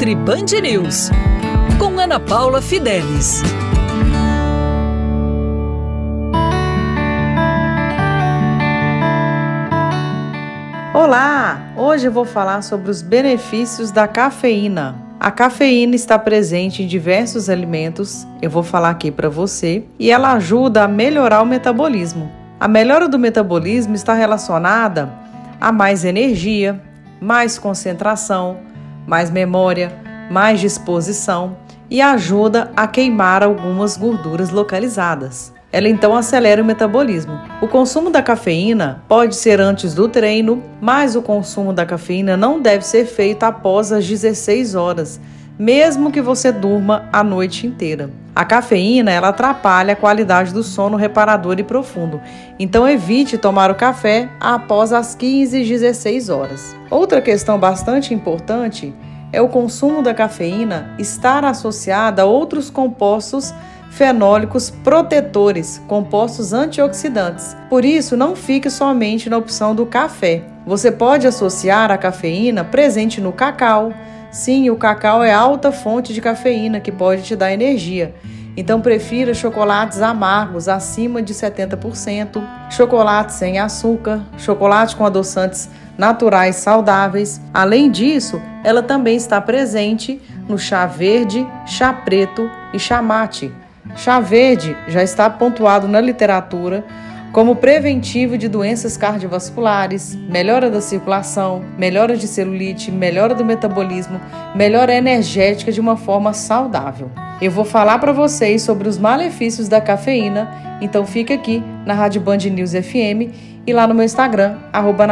Nutri Band News, com Ana Paula Fidelis. Olá! Hoje eu vou falar sobre os benefícios da cafeína. A cafeína está presente em diversos alimentos, eu vou falar aqui para você, e ela ajuda a melhorar o metabolismo. A melhora do metabolismo está relacionada a mais energia, mais concentração, mais memória, mais disposição e ajuda a queimar algumas gorduras localizadas. Ela então acelera o metabolismo. O consumo da cafeína pode ser antes do treino, mas o consumo da cafeína não deve ser feito após as 16 horas, mesmo que você durma a noite inteira. A cafeína ela atrapalha a qualidade do sono reparador e profundo, então evite tomar o café após as 15 e 16 horas. Outra questão bastante importante é o consumo da cafeína estar associada a outros compostos fenólicos protetores, compostos antioxidantes. Por isso, não fique somente na opção do café. Você pode associar a cafeína presente no cacau. Sim, o cacau é alta fonte de cafeína que pode te dar energia. Então prefira chocolates amargos acima de 70%, chocolate sem açúcar, chocolate com adoçantes naturais saudáveis. Além disso, ela também está presente no chá verde, chá preto e chá mate. Chá verde já está pontuado na literatura como preventivo de doenças cardiovasculares, melhora da circulação, melhora de celulite, melhora do metabolismo, melhora energética de uma forma saudável. Eu vou falar para vocês sobre os malefícios da cafeína, então fica aqui na Rádio Band News FM e lá no meu Instagram, arroba